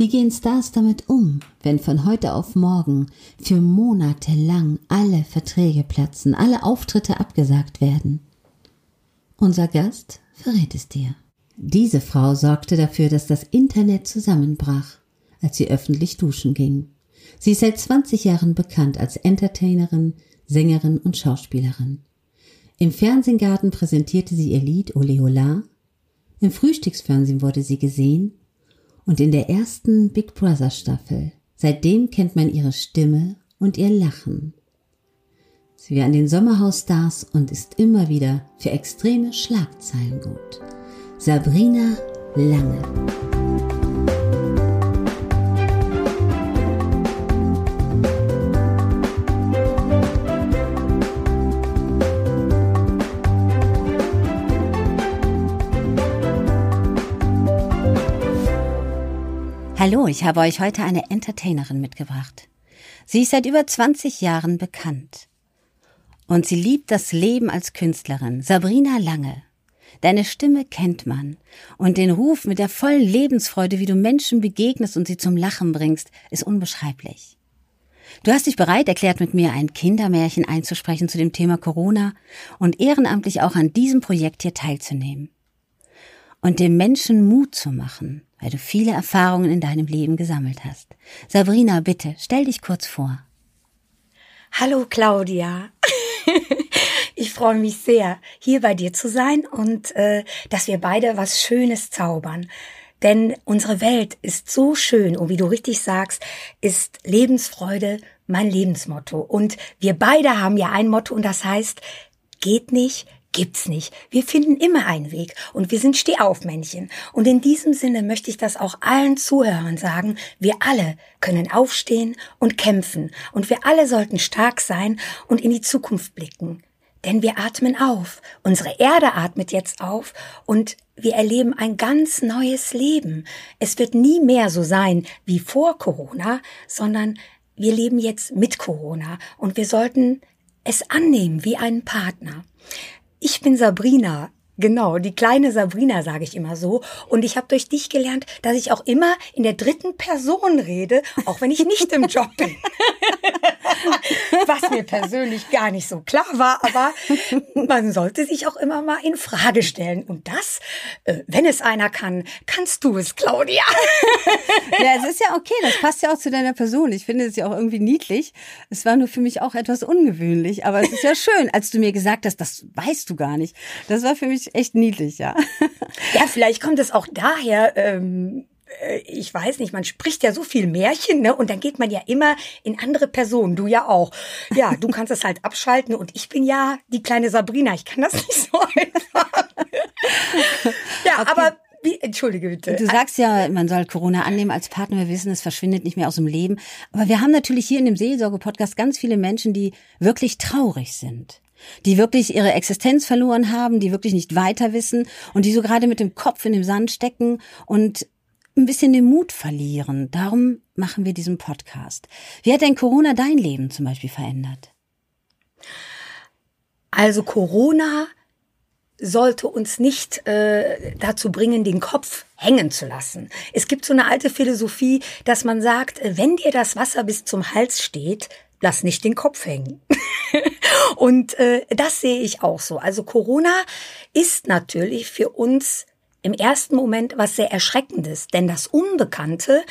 Wie gehen Stars damit um, wenn von heute auf morgen für Monate lang alle Verträge platzen, alle Auftritte abgesagt werden? Unser Gast verrät es dir. Diese Frau sorgte dafür, dass das Internet zusammenbrach, als sie öffentlich duschen ging. Sie ist seit 20 Jahren bekannt als Entertainerin, Sängerin und Schauspielerin. Im Fernsehgarten präsentierte sie ihr Lied Ole Ola. Im Frühstücksfernsehen wurde sie gesehen und in der ersten Big Brother Staffel. Seitdem kennt man ihre Stimme und ihr Lachen. Sie war an den Sommerhausstars und ist immer wieder für extreme Schlagzeilen gut. Sabrina Lange. Ich habe euch heute eine Entertainerin mitgebracht. Sie ist seit über 20 Jahren bekannt. Und sie liebt das Leben als Künstlerin. Sabrina Lange. Deine Stimme kennt man. Und den Ruf mit der vollen Lebensfreude, wie du Menschen begegnest und sie zum Lachen bringst, ist unbeschreiblich. Du hast dich bereit erklärt, mit mir ein Kindermärchen einzusprechen zu dem Thema Corona und ehrenamtlich auch an diesem Projekt hier teilzunehmen. Und dem Menschen Mut zu machen, weil du viele Erfahrungen in deinem Leben gesammelt hast. Sabrina, bitte, stell dich kurz vor. Hallo Claudia. ich freue mich sehr, hier bei dir zu sein und äh, dass wir beide was Schönes zaubern. Denn unsere Welt ist so schön und wie du richtig sagst, ist Lebensfreude mein Lebensmotto. Und wir beide haben ja ein Motto und das heißt, geht nicht, gibt's nicht. Wir finden immer einen Weg und wir sind Stehaufmännchen. Und in diesem Sinne möchte ich das auch allen Zuhörern sagen. Wir alle können aufstehen und kämpfen und wir alle sollten stark sein und in die Zukunft blicken. Denn wir atmen auf. Unsere Erde atmet jetzt auf und wir erleben ein ganz neues Leben. Es wird nie mehr so sein wie vor Corona, sondern wir leben jetzt mit Corona und wir sollten es annehmen wie einen Partner. Ich bin Sabrina. Genau, die kleine Sabrina sage ich immer so. Und ich habe durch dich gelernt, dass ich auch immer in der dritten Person rede, auch wenn ich nicht im Job bin. Was mir persönlich gar nicht so klar war, aber man sollte sich auch immer mal in Frage stellen. Und das, äh, wenn es einer kann, kannst du es, Claudia. Ja, es ist ja okay, das passt ja auch zu deiner Person. Ich finde es ja auch irgendwie niedlich. Es war nur für mich auch etwas ungewöhnlich, aber es ist ja schön, als du mir gesagt hast, das weißt du gar nicht. Das war für mich echt niedlich, ja. Ja, vielleicht kommt es auch daher, ähm, äh, ich weiß nicht, man spricht ja so viel Märchen, ne? Und dann geht man ja immer in andere Personen. Du ja auch. Ja, du kannst es halt abschalten und ich bin ja die kleine Sabrina. Ich kann das nicht so einfach. ja, okay. aber wie, entschuldige bitte. Du sagst ja, man soll Corona annehmen als Partner. Wir wissen, es verschwindet nicht mehr aus dem Leben. Aber wir haben natürlich hier in dem Seelsorge-Podcast ganz viele Menschen, die wirklich traurig sind die wirklich ihre Existenz verloren haben, die wirklich nicht weiter wissen und die so gerade mit dem Kopf in dem Sand stecken und ein bisschen den Mut verlieren. Darum machen wir diesen Podcast. Wie hat denn Corona dein Leben zum Beispiel verändert? Also Corona sollte uns nicht äh, dazu bringen, den Kopf hängen zu lassen. Es gibt so eine alte Philosophie, dass man sagt, wenn dir das Wasser bis zum Hals steht, lass nicht den Kopf hängen. Und äh, das sehe ich auch so. Also Corona ist natürlich für uns im ersten Moment was sehr Erschreckendes, denn das Unbekannte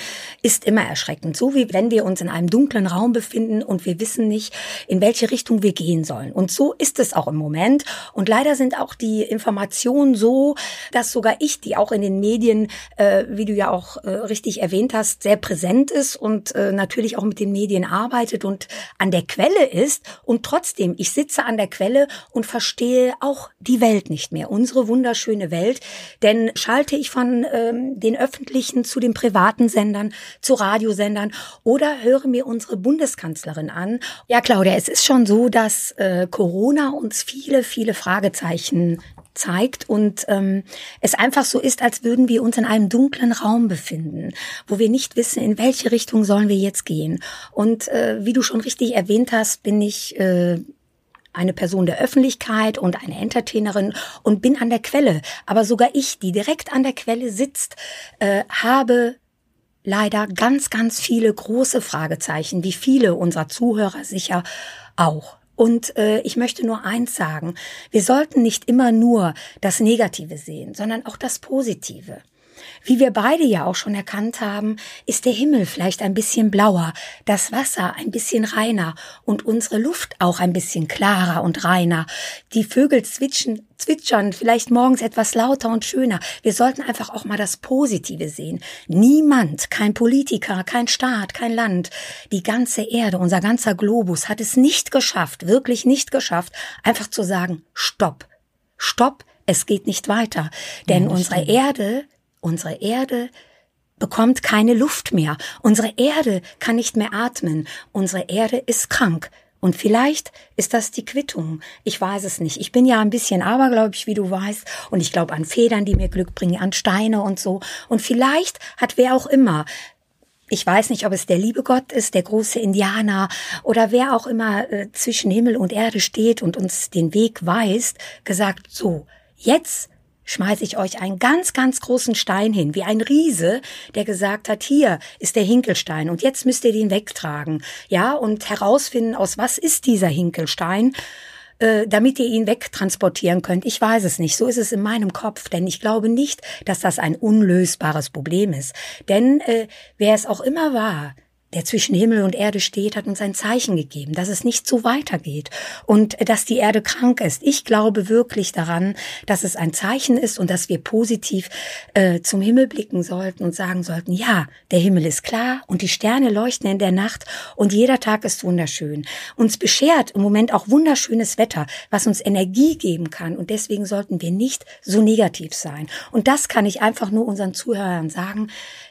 ist immer erschreckend. So wie wenn wir uns in einem dunklen Raum befinden und wir wissen nicht, in welche Richtung wir gehen sollen. Und so ist es auch im Moment. Und leider sind auch die Informationen so, dass sogar ich, die auch in den Medien, äh, wie du ja auch äh, richtig erwähnt hast, sehr präsent ist und äh, natürlich auch mit den Medien arbeitet und an der Quelle ist. Und trotzdem, ich sitze an der Quelle und verstehe auch die Welt nicht mehr, unsere wunderschöne Welt. Denn denn schalte ich von ähm, den öffentlichen zu den privaten Sendern, zu Radiosendern oder höre mir unsere Bundeskanzlerin an. Ja, Claudia, es ist schon so, dass äh, Corona uns viele, viele Fragezeichen zeigt und ähm, es einfach so ist, als würden wir uns in einem dunklen Raum befinden, wo wir nicht wissen, in welche Richtung sollen wir jetzt gehen. Und äh, wie du schon richtig erwähnt hast, bin ich äh, eine Person der Öffentlichkeit und eine Entertainerin und bin an der Quelle. Aber sogar ich, die direkt an der Quelle sitzt, äh, habe leider ganz, ganz viele große Fragezeichen, wie viele unserer Zuhörer sicher auch. Und äh, ich möchte nur eins sagen, wir sollten nicht immer nur das Negative sehen, sondern auch das Positive. Wie wir beide ja auch schon erkannt haben, ist der Himmel vielleicht ein bisschen blauer, das Wasser ein bisschen reiner und unsere Luft auch ein bisschen klarer und reiner. Die Vögel zwitschern, zwitschern vielleicht morgens etwas lauter und schöner. Wir sollten einfach auch mal das Positive sehen. Niemand, kein Politiker, kein Staat, kein Land, die ganze Erde, unser ganzer Globus hat es nicht geschafft, wirklich nicht geschafft, einfach zu sagen, stopp, stopp, es geht nicht weiter. Denn ja, unsere stimmt. Erde Unsere Erde bekommt keine Luft mehr. Unsere Erde kann nicht mehr atmen. Unsere Erde ist krank. Und vielleicht ist das die Quittung. Ich weiß es nicht. Ich bin ja ein bisschen abergläubig, wie du weißt. Und ich glaube an Federn, die mir Glück bringen, an Steine und so. Und vielleicht hat wer auch immer ich weiß nicht, ob es der liebe Gott ist, der große Indianer oder wer auch immer äh, zwischen Himmel und Erde steht und uns den Weg weist, gesagt, so, jetzt schmeiße ich euch einen ganz, ganz großen Stein hin, wie ein Riese, der gesagt hat, hier ist der Hinkelstein und jetzt müsst ihr den wegtragen, ja, und herausfinden, aus was ist dieser Hinkelstein äh, damit ihr ihn wegtransportieren könnt. Ich weiß es nicht. So ist es in meinem Kopf, denn ich glaube nicht, dass das ein unlösbares Problem ist. Denn äh, wer es auch immer war, der zwischen Himmel und Erde steht, hat uns ein Zeichen gegeben, dass es nicht so weitergeht und dass die Erde krank ist. Ich glaube wirklich daran, dass es ein Zeichen ist und dass wir positiv äh, zum Himmel blicken sollten und sagen sollten, ja, der Himmel ist klar und die Sterne leuchten in der Nacht und jeder Tag ist wunderschön. Uns beschert im Moment auch wunderschönes Wetter, was uns Energie geben kann und deswegen sollten wir nicht so negativ sein. Und das kann ich einfach nur unseren Zuhörern sagen,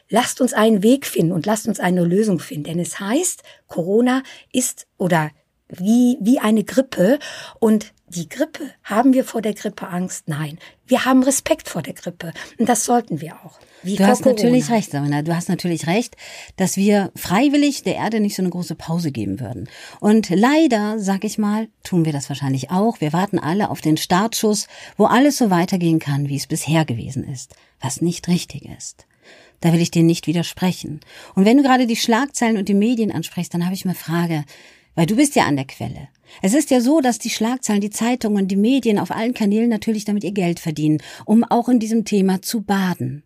lasst uns einen Weg finden und lasst uns eine Lösung finden. Denn es heißt, Corona ist oder wie, wie eine Grippe und die Grippe, haben wir vor der Grippe Angst? Nein. Wir haben Respekt vor der Grippe. Und das sollten wir auch. du hast Corona. natürlich recht, Samina. Du hast natürlich recht, dass wir freiwillig der Erde nicht so eine große Pause geben würden. Und leider, sag ich mal, tun wir das wahrscheinlich auch. Wir warten alle auf den Startschuss, wo alles so weitergehen kann, wie es bisher gewesen ist. Was nicht richtig ist. Da will ich dir nicht widersprechen. Und wenn du gerade die Schlagzeilen und die Medien ansprichst, dann habe ich eine Frage, weil du bist ja an der Quelle. Es ist ja so, dass die Schlagzeilen, die Zeitungen, die Medien auf allen Kanälen natürlich damit ihr Geld verdienen, um auch in diesem Thema zu baden.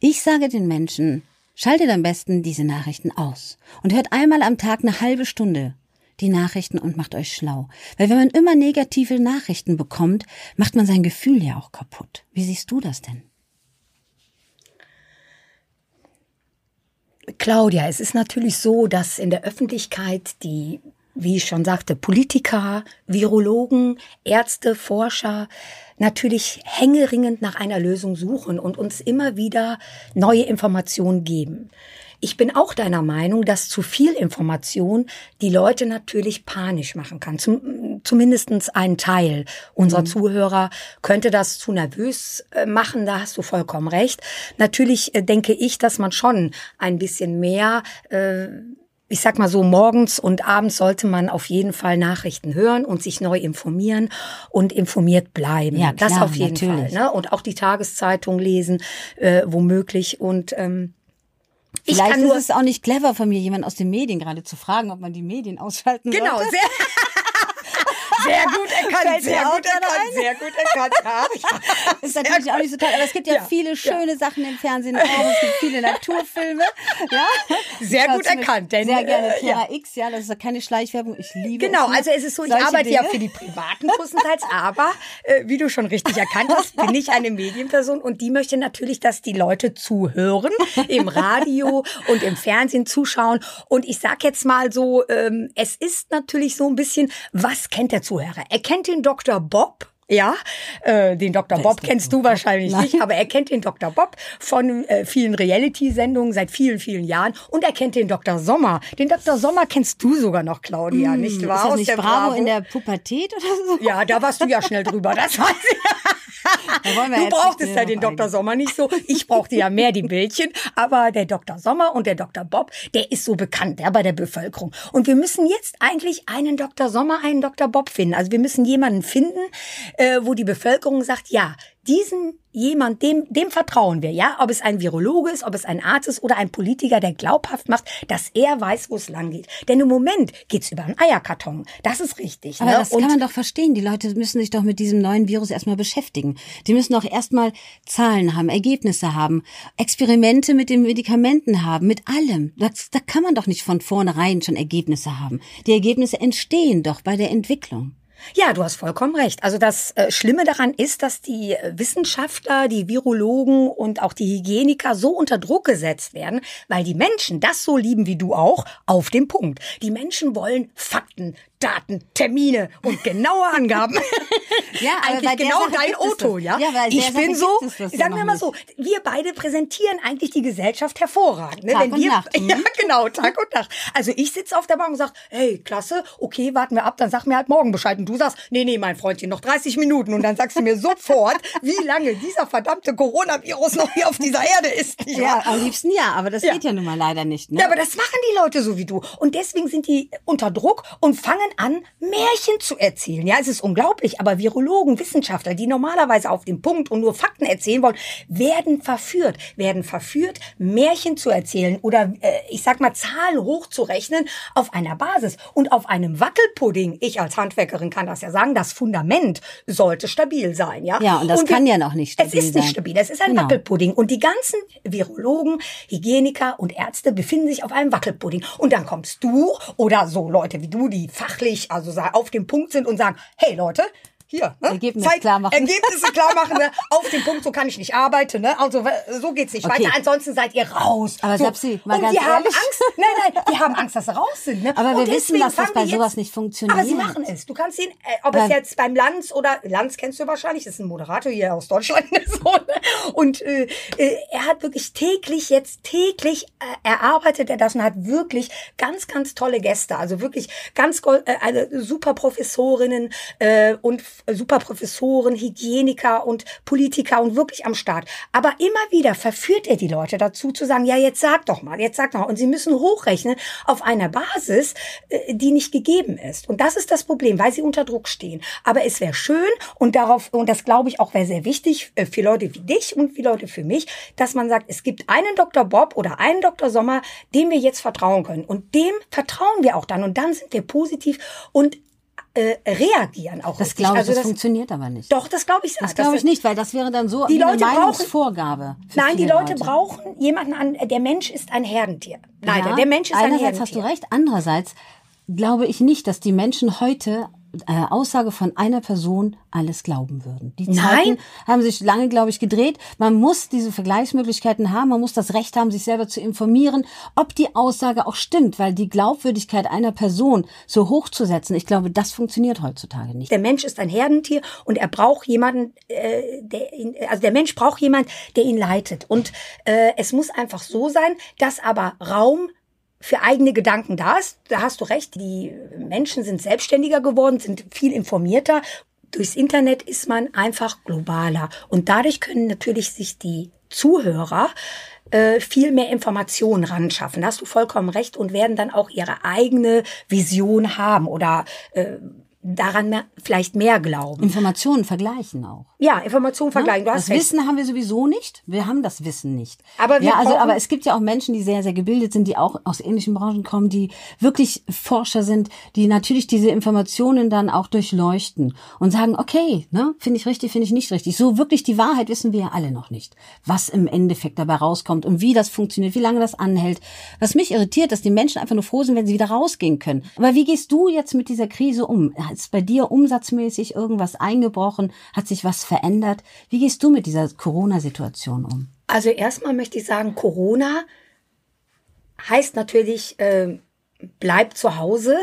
Ich sage den Menschen, schaltet am besten diese Nachrichten aus und hört einmal am Tag eine halbe Stunde die Nachrichten und macht euch schlau. Weil wenn man immer negative Nachrichten bekommt, macht man sein Gefühl ja auch kaputt. Wie siehst du das denn? Claudia, es ist natürlich so, dass in der Öffentlichkeit die, wie ich schon sagte, Politiker, Virologen, Ärzte, Forscher natürlich hängeringend nach einer Lösung suchen und uns immer wieder neue Informationen geben. Ich bin auch deiner Meinung, dass zu viel Information die Leute natürlich panisch machen kann. Zum, zumindestens ein Teil unserer mhm. Zuhörer könnte das zu nervös äh, machen. Da hast du vollkommen recht. Natürlich äh, denke ich, dass man schon ein bisschen mehr äh, ich sag mal so, morgens und abends sollte man auf jeden Fall Nachrichten hören und sich neu informieren und informiert bleiben. Ja, klar, das auf jeden natürlich. Fall. Ne? Und auch die Tageszeitung lesen, äh, womöglich. Und ähm, ich Vielleicht ist es auch nicht clever von mir, jemand aus den Medien gerade zu fragen, ob man die Medien ausschalten genau, sollte. Genau, sehr gut erkannt, sehr gut erkannt, sehr gut erkannt. Ja. ist natürlich auch nicht so toll, aber es gibt ja, ja viele schöne ja. Sachen im Fernsehen auch. Es gibt viele Naturfilme. Ja. Sehr gut erkannt. Denn, sehr gerne Terra äh, X, ja, das ist keine Schleichwerbung. Ich liebe Genau, es also es ist so, ich arbeite Dinge. ja für die Privaten größtenteils, aber äh, wie du schon richtig erkannt hast, bin ich eine Medienperson und die möchte natürlich, dass die Leute zuhören, im Radio und im Fernsehen zuschauen. Und ich sag jetzt mal so, ähm, es ist natürlich so ein bisschen, was kennt der Zuhörer? Er kennt den Dr. Bob. Ja, äh, den Dr. Bob kennst du wahrscheinlich Nein. nicht, aber er kennt den Dr. Bob von äh, vielen Reality-Sendungen seit vielen, vielen Jahren und er kennt den Dr. Sommer. Den Dr. Sommer kennst du sogar noch, Claudia, mm, nicht wahr? Ist das nicht Bravo, Bravo in der Pubertät oder so? Ja, da warst du ja schnell drüber, das weiß ich du brauchtest ja den Dr. Sommer nicht so. Ich brauchte ja mehr die Bildchen. Aber der Dr. Sommer und der Dr. Bob, der ist so bekannt ja, bei der Bevölkerung. Und wir müssen jetzt eigentlich einen Dr. Sommer, einen Dr. Bob finden. Also wir müssen jemanden finden, äh, wo die Bevölkerung sagt, ja, diesen jemand, dem, dem vertrauen wir, ja, ob es ein Virologe ist, ob es ein Arzt ist oder ein Politiker, der glaubhaft macht, dass er weiß, wo es lang geht. Denn im Moment geht's über einen Eierkarton. Das ist richtig. Aber ne? das kann man doch verstehen. Die Leute müssen sich doch mit diesem neuen Virus erstmal beschäftigen. Die müssen doch erstmal Zahlen haben, Ergebnisse haben, Experimente mit den Medikamenten haben, mit allem. Das, da kann man doch nicht von vornherein schon Ergebnisse haben. Die Ergebnisse entstehen doch bei der Entwicklung. Ja, du hast vollkommen recht. Also das äh, Schlimme daran ist, dass die äh, Wissenschaftler, die Virologen und auch die Hygieniker so unter Druck gesetzt werden, weil die Menschen das so lieben wie du auch, auf den Punkt. Die Menschen wollen Fakten, Daten, Termine und genaue Angaben. Ja, eigentlich genau Sache dein Otto, ja? Ja, der ich bin so, sagen wir mal so, wir beide präsentieren eigentlich die Gesellschaft hervorragend. Ne? Tag Wenn und wir, Nacht? Ja, genau, Tag und Nacht. Also ich sitze auf der Bank und sag, hey, klasse, okay, warten wir ab, dann sag mir halt morgen Bescheid. Und du sagst, nee, nee, mein Freundchen, noch 30 Minuten. Und dann sagst du mir sofort, wie lange dieser verdammte Coronavirus noch hier auf dieser Erde ist. nicht Ja, wahr? am liebsten ja, aber das Ja. geht ja nun mal leider nicht. Ne? Ja, aber das machen die Leute so wie du. Und deswegen sind die unter Druck und fangen an, Märchen zu erzählen. Ja, es ist unglaublich, aber Virologen, Wissenschaftler, die normalerweise auf den Punkt und nur Fakten erzählen wollen, werden verführt, werden verführt, Märchen zu erzählen oder äh, ich sag mal Zahlen hochzurechnen auf einer Basis und auf einem Wackelpudding. Ich als Handwerkerin kann das ja sagen, das Fundament sollte stabil sein, ja? Ja, und das kann ja noch nicht Es stabil ist nicht sein. stabil, es ist ein Genau. Wackelpudding. Und die ganzen Virologen, Hygieniker und Ärzte befinden sich auf einem Wackelpudding. Und dann kommst du oder so Leute wie du, die fachlich, also auf dem Punkt sind und sagen, hey Leute, hier, ne? Ergebnis klar machen. Ergebnisse klar machen, ne? auf dem Punkt, so kann ich nicht arbeiten, ne? Also so geht's nicht Okay. weiter. Ansonsten seid ihr raus. Aber so. Sapsi, mal und ganz die haben ehrlich. Angst. Nein, nein, die haben Angst, dass sie raus sind. Ne? Aber wir und wissen, deswegen dass das bei sowas jetzt, nicht funktioniert. Aber sie machen es. Du kannst ihn, äh, ob Aber- es jetzt beim Lanz oder Lanz kennst du wahrscheinlich, das ist ein Moderator hier aus Deutschland. so, ne? Und äh, äh, er hat wirklich täglich jetzt täglich äh, erarbeitet er das und hat wirklich ganz ganz tolle Gäste, also wirklich ganz äh, also super Professorinnen äh, und super Professoren, Hygieniker und Politiker und wirklich am Start. Aber immer wieder verführt er die Leute dazu zu sagen, ja jetzt sag doch mal, jetzt sag doch mal. Und sie müssen hochrechnen auf einer Basis, äh, die nicht gegeben ist. Und das ist das Problem, weil sie unter Druck stehen. Aber es wäre schön und darauf, und das glaube ich auch wäre sehr wichtig äh, für Leute wie dich und für Leute für mich, dass man sagt, es gibt einen Dr. Bob oder einen Dr. Sommer, dem wir jetzt vertrauen können. Und dem vertrauen wir auch dann. Und dann sind wir positiv und äh, reagieren auch Das glaube ich, Also das, funktioniert aber nicht. Doch, das glaube ich. Das glaube ich nicht, weil das wäre dann so Die eine Leute brauchen- Meinungsvorgabe. für Nein, die viele Leute brauchen jemanden an. Der Mensch ist ein Herdentier. Leider, Ja, der Mensch ist ein einerseits Herdentier. hast du recht, andererseits glaube ich nicht, dass die Menschen heute äh, Aussage von einer Person alles glauben würden. Die Nein. Zeiten haben sich lange, glaube ich, gedreht. Man muss diese Vergleichsmöglichkeiten haben, man muss das Recht haben, sich selber zu informieren, ob die Aussage auch stimmt, weil die Glaubwürdigkeit einer Person so hoch zu setzen, ich glaube, das funktioniert heutzutage nicht. Der Mensch ist ein Herdentier und er braucht jemanden, äh, der ihn, also der Mensch braucht jemanden, der ihn leitet. Und äh, es muss einfach so sein, dass aber Raum für eigene Gedanken da ist. Da hast du recht. Die Menschen sind selbstständiger geworden, sind viel informierter. Durchs Internet ist man einfach globaler. Und dadurch können natürlich sich die Zuhörer äh, viel mehr Informationen ran schaffen. Da hast du vollkommen recht und werden dann auch ihre eigene Vision haben oder äh, daran mehr, vielleicht mehr glauben. Informationen vergleichen auch. Ja, Informationen vergleichen. Du hast das recht. Wissen haben wir sowieso nicht. Wir haben das Wissen nicht. Aber wir ja, also, aber es gibt ja auch Menschen, die sehr, sehr gebildet sind, die auch aus ähnlichen Branchen kommen, die wirklich Forscher sind, die natürlich diese Informationen dann auch durchleuchten und sagen, okay, ne, finde ich richtig, finde ich nicht richtig. So wirklich die Wahrheit wissen wir ja alle noch nicht. Was im Endeffekt dabei rauskommt und wie das funktioniert, wie lange das anhält. Was mich irritiert, dass die Menschen einfach nur froh sind, wenn sie wieder rausgehen können. Aber wie gehst du jetzt mit dieser Krise um? Ist bei dir umsatzmäßig irgendwas eingebrochen? Hat sich was verändert? Wie gehst du mit dieser Corona-Situation um? Also erstmal möchte ich sagen, Corona heißt natürlich, äh, bleib zu Hause,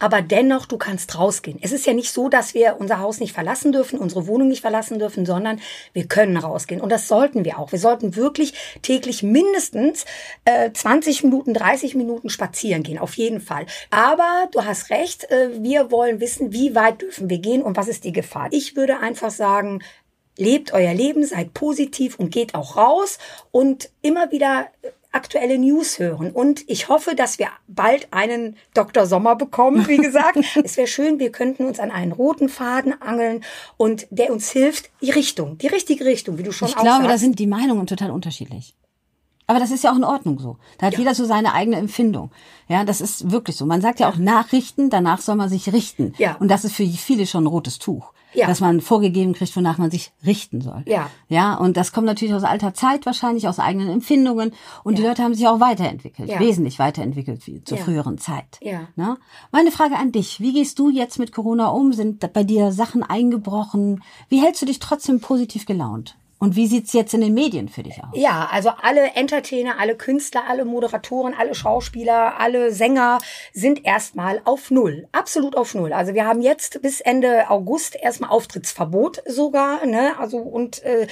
aber dennoch, du kannst rausgehen. Es ist ja nicht so, dass wir unser Haus nicht verlassen dürfen, unsere Wohnung nicht verlassen dürfen, sondern wir können rausgehen. Und das sollten wir auch. Wir sollten wirklich täglich mindestens äh, 20 Minuten, 30 Minuten spazieren gehen, auf jeden Fall. Aber du hast recht, äh, wir wollen wissen, wie weit dürfen wir gehen und was ist die Gefahr. Ich würde einfach sagen, Lebt euer Leben, seid positiv und geht auch raus und immer wieder aktuelle News hören. Und ich hoffe, dass wir bald einen Dr. Sommer bekommen, wie gesagt. es wäre schön, wir könnten uns an einen roten Faden angeln und der uns hilft, die Richtung, die richtige Richtung, wie du schon Ich glaube, da sind die Meinungen total unterschiedlich. Aber das ist ja auch in Ordnung so. Da hat jeder so seine eigene Empfindung. Ja, das ist wirklich so. Man sagt ja auch Nachrichten, danach soll man sich richten. Ja. Und das ist für viele schon ein rotes Tuch. Ja. Dass man vorgegeben kriegt, wonach man sich richten soll. Ja. Ja, und das kommt natürlich aus alter Zeit wahrscheinlich, aus eigenen Empfindungen. Und die Leute haben sich auch weiterentwickelt. Ja. Wesentlich weiterentwickelt wie zur Ja. früheren Zeit. Ja. Ne? Meine Frage an dich. Wie gehst du jetzt mit Corona um? Sind bei dir Sachen eingebrochen? Wie hältst du dich trotzdem positiv gelaunt? Und wie sieht's jetzt in den Medien für dich aus? Ja, also alle Entertainer, alle Künstler, alle Moderatoren, alle Schauspieler, alle Sänger sind erstmal auf Null. Absolut auf Null. Also wir haben jetzt bis Ende August erstmal Auftrittsverbot sogar. Ne? Also und äh,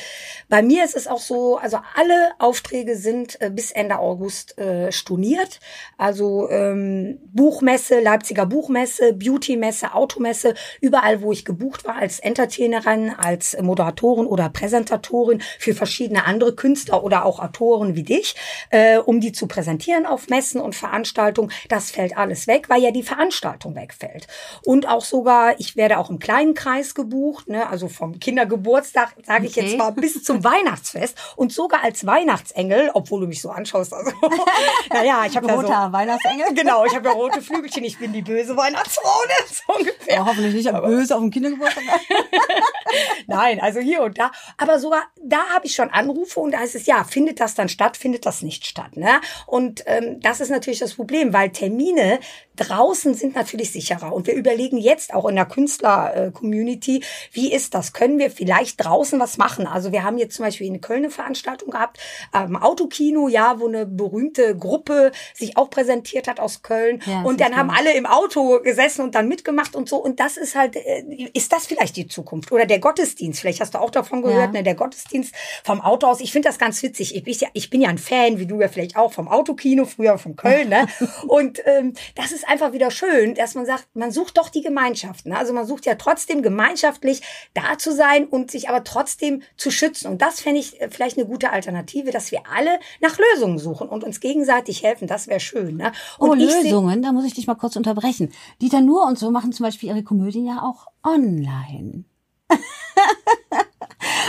bei mir ist es auch so, also alle Aufträge sind äh, bis Ende August äh, storniert. Also ähm, Buchmesse, Leipziger Buchmesse, Beautymesse, Automesse, überall, wo ich gebucht war als Entertainerin, als Moderatorin oder Präsentatorin für verschiedene andere Künstler oder auch Autoren wie dich, äh, um die zu präsentieren auf Messen und Veranstaltungen. Das fällt alles weg, weil ja die Veranstaltung wegfällt. Und auch sogar, ich werde auch im kleinen Kreis gebucht, ne, also vom Kindergeburtstag, sage ich Okay. jetzt mal, bis zum Weihnachtsfest und sogar als Weihnachtsengel, obwohl du mich so anschaust. Also, naja, ich habe ja so, Roter Weihnachtsengel? Genau, ich habe ja rote Flügelchen, ich bin die böse Weihnachtsfrau, ne, so ungefähr. Ja, hoffentlich nicht böse auf dem Kindergeburtstag. Nein, also hier und da. Aber sogar da habe ich schon Anrufe und da heißt es, ja, findet das dann statt, findet das nicht statt. Ne? Und ähm, das ist natürlich das Problem, weil Termine draußen sind natürlich sicherer. Und wir überlegen jetzt auch in der Künstler-Community, wie ist das? Können wir vielleicht draußen was machen? Also wir haben jetzt zum Beispiel in Köln eine Veranstaltung gehabt, am Autokino, ja, wo eine berühmte Gruppe sich auch präsentiert hat aus Köln. Ja, und dann ist haben alle im Auto gesessen und dann mitgemacht und so. Und das ist halt, äh, ist das vielleicht die Zukunft? Oder der Gottesdienst? Vielleicht hast du auch davon gehört, Ja. ne? Der Gottesdienst vom Auto aus. Ich finde das ganz witzig. Ich bin, ja, ich bin ja ein Fan, wie du ja vielleicht auch, vom Autokino, früher von Köln. Ne? Und ähm, das ist einfach wieder schön, dass man sagt, man sucht doch die Gemeinschaft. Ne? Also man sucht ja trotzdem gemeinschaftlich da zu sein und sich aber trotzdem zu schützen. Und das fände ich äh, vielleicht eine gute Alternative, dass wir alle nach Lösungen suchen und uns gegenseitig helfen. Das wäre schön. Ne? Und Oh, Lösungen, da muss ich dich mal kurz unterbrechen. Dieter Nuhr und so machen zum Beispiel ihre Komödien ja auch online.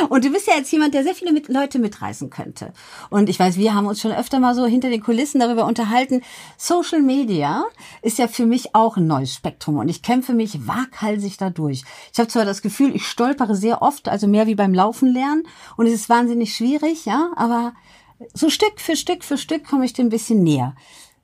Und du bist ja jetzt jemand, der sehr viele mit Leute mitreißen könnte. Und ich weiß, wir haben uns schon öfter mal so hinter den Kulissen darüber unterhalten. Social Media ist ja für mich auch ein neues Spektrum und ich kämpfe mich waghalsig dadurch. Ich habe zwar das Gefühl, ich stolpere sehr oft, also mehr wie beim Laufen lernen und es ist wahnsinnig schwierig, ja, aber so Stück für Stück für Stück komme ich dem ein bisschen näher.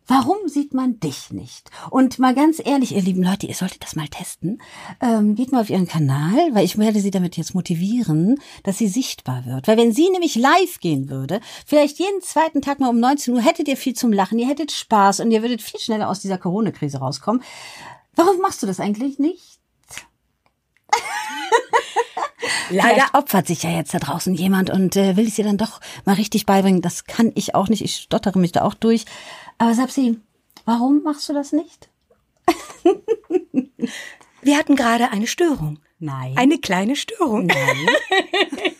Warum sieht man dich nicht? Und mal ganz ehrlich, ihr lieben Leute, ihr solltet das mal testen. Ähm, geht mal auf ihren Kanal, weil ich werde sie damit jetzt motivieren, dass sie sichtbar wird. Weil wenn sie nämlich live gehen würde, vielleicht jeden zweiten Tag mal um 19 Uhr, hättet ihr viel zum Lachen, ihr hättet Spaß und ihr würdet viel schneller aus dieser Corona-Krise rauskommen. Warum machst du das eigentlich nicht? leider Vielleicht opfert sich ja jetzt da draußen jemand und äh, will es dir dann doch mal richtig beibringen. Das kann ich auch nicht. Ich stottere mich da auch durch. Aber Sapsi, warum machst du das nicht? wir hatten gerade eine Störung. Nein. Eine kleine Störung. Nein.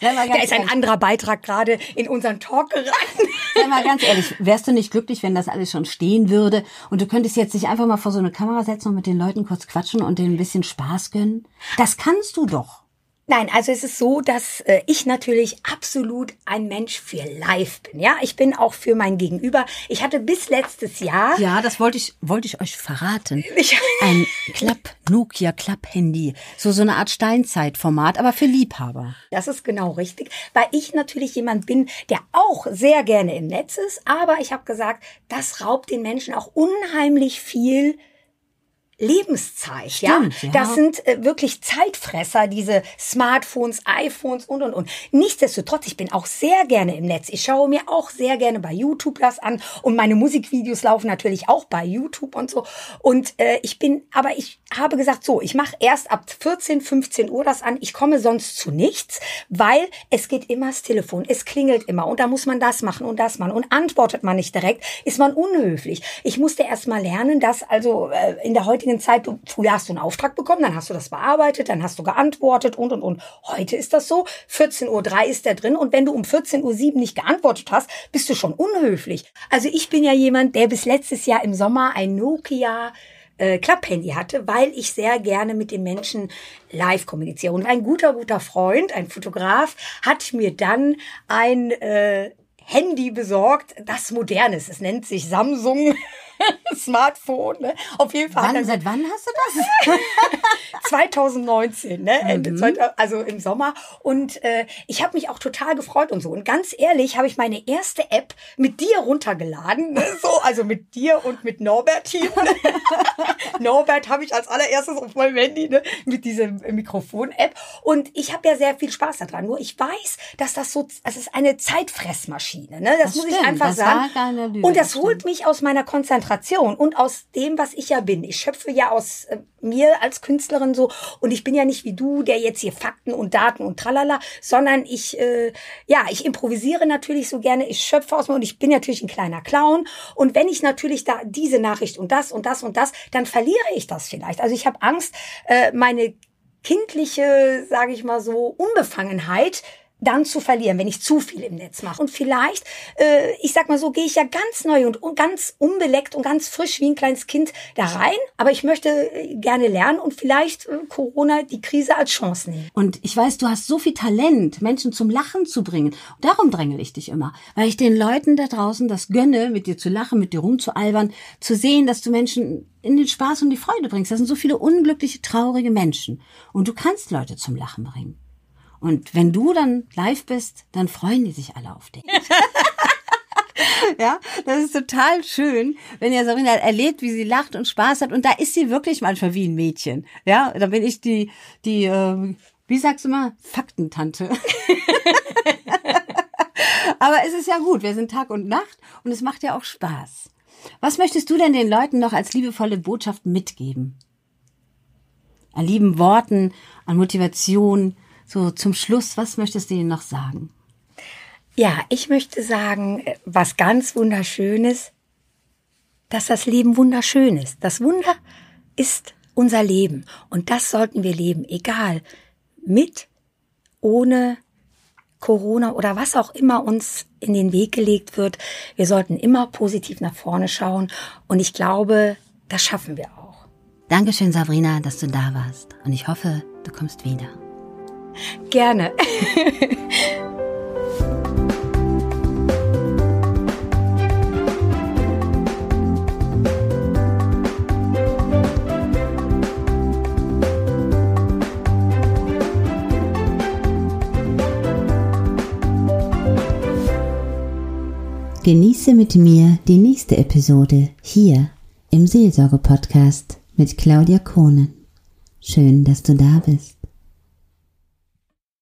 Da ist ein ehrlich, anderer Beitrag gerade in unseren Talk geraten. sei mal ganz ehrlich, wärst du nicht glücklich, wenn das alles schon stehen würde und du könntest jetzt dich einfach mal vor so eine Kamera setzen und mit den Leuten kurz quatschen und denen ein bisschen Spaß gönnen? Das kannst du doch. Nein, also es ist so, dass äh, ich natürlich absolut ein Mensch für live bin. Ja, ich bin auch für mein Gegenüber. Ich hatte bis letztes Jahr Ja, das wollte ich, wollte ich euch verraten. Ich- Ein Klapp, Nokia Klapp-Handy. So, so eine Art Steinzeitformat, aber für Liebhaber. Das ist genau richtig, weil ich natürlich jemand bin, der auch sehr gerne im Netz ist, aber ich habe gesagt, das raubt den Menschen auch unheimlich viel Lebenszeit, Stimmt, ja. Das sind äh, wirklich Zeitfresser, diese Smartphones, iPhones und und und. Nichtsdestotrotz, ich bin auch sehr gerne im Netz. Ich schaue mir auch sehr gerne bei YouTube das an und meine Musikvideos laufen natürlich auch bei YouTube und so. Und äh, ich bin, aber ich habe gesagt, so, ich mache erst ab 14, 15 Uhr das an. Ich komme sonst zu nichts, weil es geht immer das Telefon, es klingelt immer und da muss man das machen und das machen und antwortet man nicht direkt, ist man unhöflich. Ich musste erst mal lernen, dass also äh, in der heutigen richtigen Zeit. Du, früher hast du einen Auftrag bekommen, dann hast du das bearbeitet, dann hast du geantwortet und und und. Heute ist das so. 14.03 Uhr ist der drin und wenn du um 14.07 Uhr nicht geantwortet hast, bist du schon unhöflich. Also ich bin ja jemand, der bis letztes Jahr im Sommer ein Nokia äh, Klapphandy hatte, weil ich sehr gerne mit den Menschen live kommuniziere. Und ein guter, guter Freund, ein Fotograf, hat mir dann ein äh, Handy besorgt, das modern ist. Es nennt sich Samsung Smartphone. Ne? Auf jeden Fall. Wann, seit wann hast du das? 2019, ne? Ende, mhm. also im Sommer. Und äh, ich habe mich auch total gefreut und so. Und ganz ehrlich, habe ich meine erste App mit dir runtergeladen. Ne? So, also mit dir und mit Norbert hier. Norbert habe ich als allererstes auf meinem Handy ne? mit dieser Mikrofon-App. Und ich habe ja sehr viel Spaß daran. Nur ich weiß, dass das so, es ist eine Zeitfressmaschine. Ne? Das, das muss stimmt, ich einfach sagen. Und das, das holt mich aus meiner Konzentration und aus dem, was ich ja bin. Ich schöpfe ja aus äh, mir als Künstlerin so und ich bin ja nicht wie du, der jetzt hier Fakten und Daten und tralala, sondern ich äh, ja, ich improvisiere natürlich so gerne, ich schöpfe aus mir und ich bin natürlich ein kleiner Clown und wenn ich natürlich da diese Nachricht und das und das und das, dann verliere ich das vielleicht. Also ich habe Angst, äh, meine kindliche, sage ich mal so, Unbefangenheit dann zu verlieren, wenn ich zu viel im Netz mache. Und vielleicht, äh, ich sag mal so, gehe ich ja ganz neu und, und ganz unbeleckt und ganz frisch wie ein kleines Kind da rein. Aber ich möchte äh, gerne lernen und vielleicht äh, Corona die Krise als Chance nehmen. Und ich weiß, du hast so viel Talent, Menschen zum Lachen zu bringen. Darum dränge ich dich immer, weil ich den Leuten da draußen das gönne, mit dir zu lachen, mit dir rumzualbern, zu sehen, dass du Menschen in den Spaß und die Freude bringst. Das sind so viele unglückliche, traurige Menschen. Und du kannst Leute zum Lachen bringen. Und wenn du dann live bist, dann freuen die sich alle auf dich. ja, das ist total schön, wenn ihr Sabrina erlebt, wie sie lacht und Spaß hat. Und da ist sie wirklich manchmal wie ein Mädchen. Ja, da bin ich die, die, äh, wie sagst du mal, Faktentante. Aber es ist ja gut, wir sind Tag und Nacht und es macht ja auch Spaß. Was möchtest du denn den Leuten noch als liebevolle Botschaft mitgeben? An lieben Worten, an Motivation, so zum Schluss, was möchtest du ihnen noch sagen? Ja, ich möchte sagen, was ganz wunderschönes, dass das Leben wunderschön ist. Das Wunder ist unser Leben und das sollten wir leben, egal mit, ohne Corona oder was auch immer uns in den Weg gelegt wird. Wir sollten immer positiv nach vorne schauen und ich glaube, das schaffen wir auch. Dankeschön, Sabrina, dass du da warst und ich hoffe, du kommst wieder. Gerne. Genieße mit mir die nächste Episode hier im Seelsorge-Podcast mit Claudia Kohnen. Schön, dass du da bist.